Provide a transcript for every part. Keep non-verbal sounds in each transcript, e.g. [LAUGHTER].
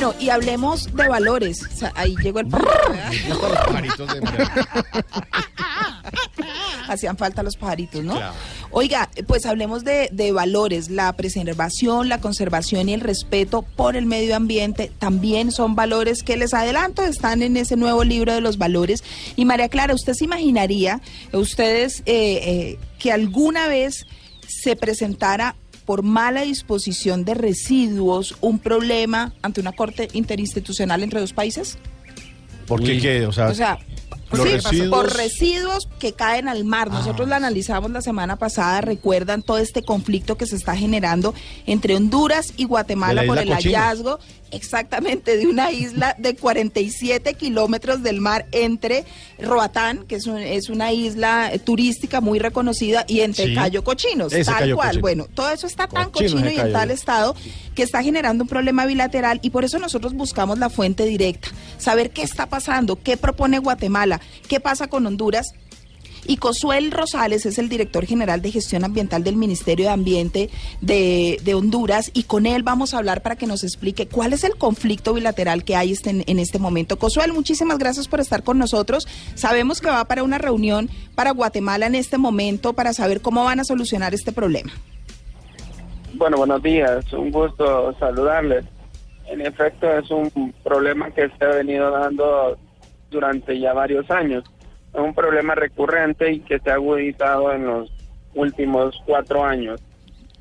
Bueno, y hablemos de valores. O sea, ahí llegó el... Gustan los pajaritos de María. [LAUGHS] Hacían falta los pajaritos, ¿no? Claro. Oiga, pues hablemos de, de valores. La preservación, la conservación y el respeto por el medio ambiente también son valores que les adelanto están en ese nuevo libro de los valores. Y María Clara, ¿usted se imaginaría, ustedes, eh, eh, que alguna vez se presentara por mala disposición de residuos un problema ante una corte interinstitucional entre dos países? ¿Por qué qué? O sea, O sea, Los sí, residuos- por residuos que caen al mar. Nosotros Ah. lo analizamos la semana pasada, recuerdan todo este conflicto que se está generando entre Honduras y Guatemala la por el cochina. hallazgo exactamente de una isla de 47 kilómetros del mar entre Roatán, que es, un- es una isla turística muy reconocida, y entre Sí. Cayo Cochinos, Ese tal Cayo cual. Cochino. Bueno, todo eso está tan Cochino y en tal estado que está generando un problema bilateral y por eso nosotros buscamos la fuente directa, saber qué está pasando, qué propone Guatemala, qué pasa con Honduras. Y Cosuel Rosales es el director general de gestión ambiental del Ministerio de Ambiente de, de Honduras y con él vamos a hablar para que nos explique cuál es el conflicto bilateral que hay este- en este momento. Cosuel, muchísimas gracias por estar con nosotros. Sabemos que va para una reunión para Guatemala en este momento para saber cómo van a solucionar este problema. Bueno, buenos días, un gusto saludarles. En efecto, es un problema que se ha venido dando durante ya varios años. Es un problema recurrente y que se ha agudizado en los últimos cuatro años.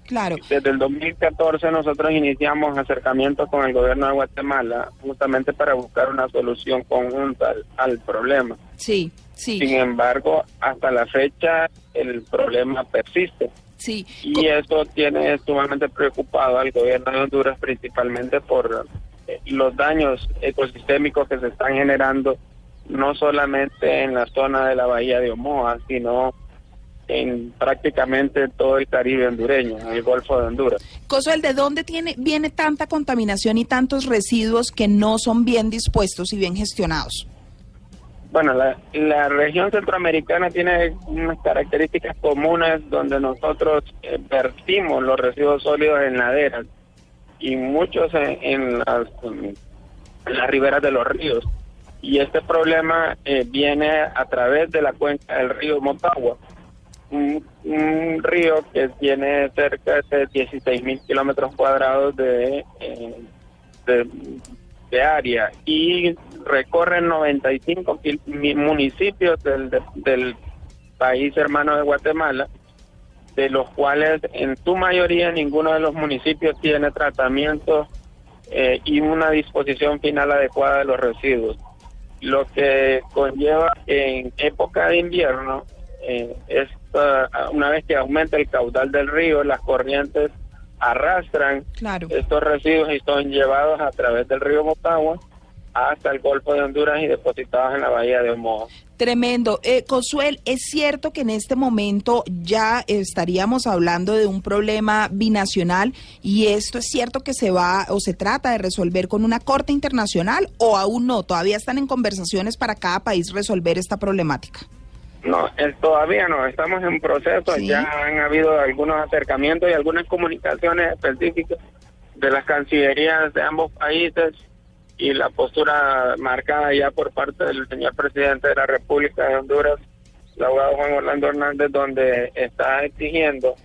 Claro. Desde el 2014 nosotros iniciamos acercamientos con el gobierno de Guatemala justamente para buscar una solución conjunta al, al problema. Sí, sí, Sin embargo, hasta la fecha el problema persiste. sí. Y eso tiene sumamente preocupado al gobierno de Honduras, principalmente por eh, los daños ecosistémicos que se están generando, no solamente en la zona de la bahía de Omoa, sino en prácticamente todo el Caribe hondureño, en el Golfo de Honduras. Cosuel, ¿de dónde tiene, viene tanta contaminación y tantos residuos que no son bien dispuestos y bien gestionados? Bueno, la, región centroamericana tiene unas características comunes donde nosotros eh, vertimos los residuos sólidos en laderas y muchos en, las, riberas de los ríos. Y este problema eh, viene a través de la cuenca del río Motagua, un, río que tiene cerca de 16 mil kilómetros cuadrados de, eh, de, de área y recorre 95 kil- mi- municipios del, de- del país hermano de Guatemala, de los cuales en su mayoría ninguno de los municipios tiene tratamiento eh, y una disposición final adecuada de los residuos, lo que conlleva en época de invierno, eh, esta- una vez que aumenta el caudal del río, las corrientes arrastran Claro. estos residuos y son llevados a través del río Motagua hasta el Golfo de Honduras y depositados en la bahía de Omoa. Tremendo. Eh, Cosuel, ¿es cierto que en este momento ya estaríamos hablando de un problema binacional y esto es cierto que se va o se trata de resolver con una corte internacional o aún no? Todavía están en conversaciones para cada país resolver esta problemática. No, eh, todavía no, estamos en proceso, Sí. ya han habido algunos acercamientos y algunas comunicaciones específicas de las cancillerías de ambos países y la postura marcada ya por parte del señor presidente de la República de Honduras, el abogado Juan Orlando Hernández, donde está exigiendo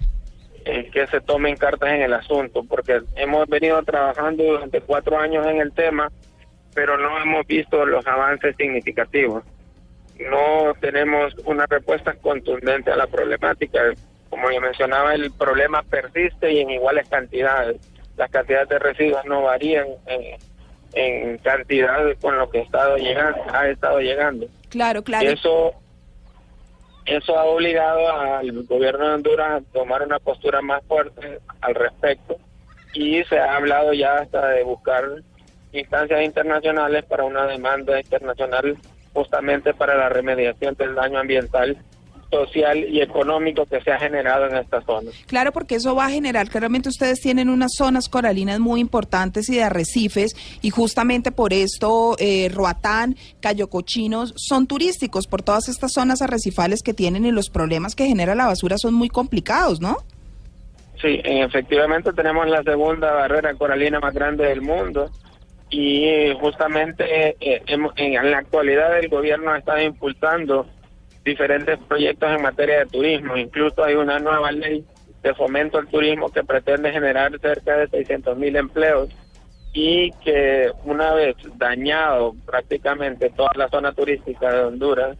eh, que se tomen cartas en el asunto, porque hemos venido trabajando durante cuatro años en el tema, pero no hemos visto los avances significativos no tenemos una respuesta contundente a la problemática. Como yo mencionaba, el problema persiste y en iguales cantidades. Las cantidades de residuos no varían en, en cantidad con lo que ha estado llegando. Ha estado llegando. Claro, claro. Eso, eso ha obligado al gobierno de Honduras a tomar una postura más fuerte al respecto y se ha hablado ya hasta de buscar instancias internacionales para una demanda internacional justamente para la remediación del daño ambiental, social y económico que se ha generado en esta zona. Claro, porque eso va a generar, claramente ustedes tienen unas zonas coralinas muy importantes y de arrecifes y justamente por esto eh, Roatán, Cayo Cochinos son turísticos por todas estas zonas arrecifales que tienen y los problemas que genera la basura son muy complicados, ¿no? Sí, efectivamente tenemos la segunda barrera coralina más grande del mundo y justamente eh, en la actualidad el gobierno está impulsando diferentes proyectos en materia de turismo. Incluso hay una nueva ley de fomento al turismo que pretende generar cerca de 600 mil empleos y que una vez dañado prácticamente toda la zona turística de Honduras,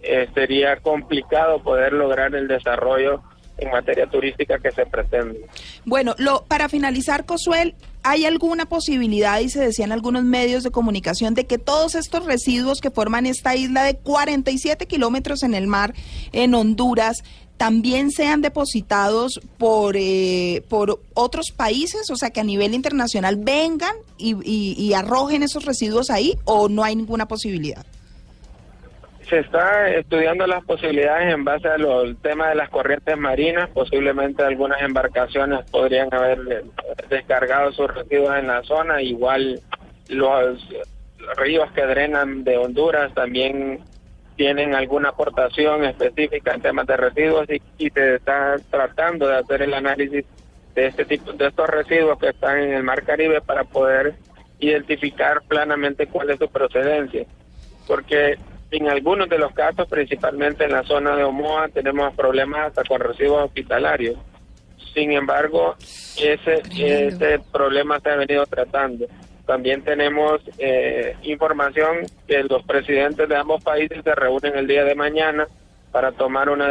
eh, sería complicado poder lograr el desarrollo en materia turística que se pretende. Bueno, lo, para finalizar, Cosuel, ¿hay alguna posibilidad, y se decía en algunos medios de comunicación, de que todos estos residuos que forman esta isla de 47 kilómetros en el mar, en Honduras, también sean depositados por, eh, por otros países, o sea, que a nivel internacional vengan y arrojen esos residuos ahí, o no hay ninguna posibilidad? Se está estudiando las posibilidades en base al tema de las corrientes marinas. Posiblemente algunas embarcaciones podrían haber descargado sus residuos en la zona. Igual los ríos que drenan de Honduras también tienen alguna aportación específica en temas de residuos y, se está tratando de hacer el análisis de este tipo de estos residuos que están en el Mar Caribe para poder identificar plenamente cuál es su procedencia. Porque en algunos de los casos, principalmente en la zona de Omoa, tenemos problemas hasta con residuos hospitalarios. Sin embargo, ese, ese problema se ha venido tratando. También tenemos eh, información que los presidentes de ambos países se reúnen el día de mañana para tomar una,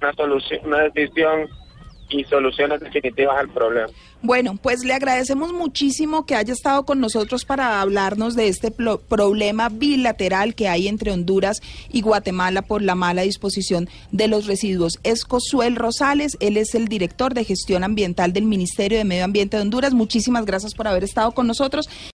una, solución, una decisión y soluciones definitivas al problema. Bueno, pues le agradecemos muchísimo que haya estado con nosotros para hablarnos de este problema bilateral que hay entre Honduras y Guatemala por la mala disposición de los residuos. Es Cosuel Rosales, él es el director de gestión ambiental del Ministerio de Medio Ambiente de Honduras. Muchísimas gracias por haber estado con nosotros.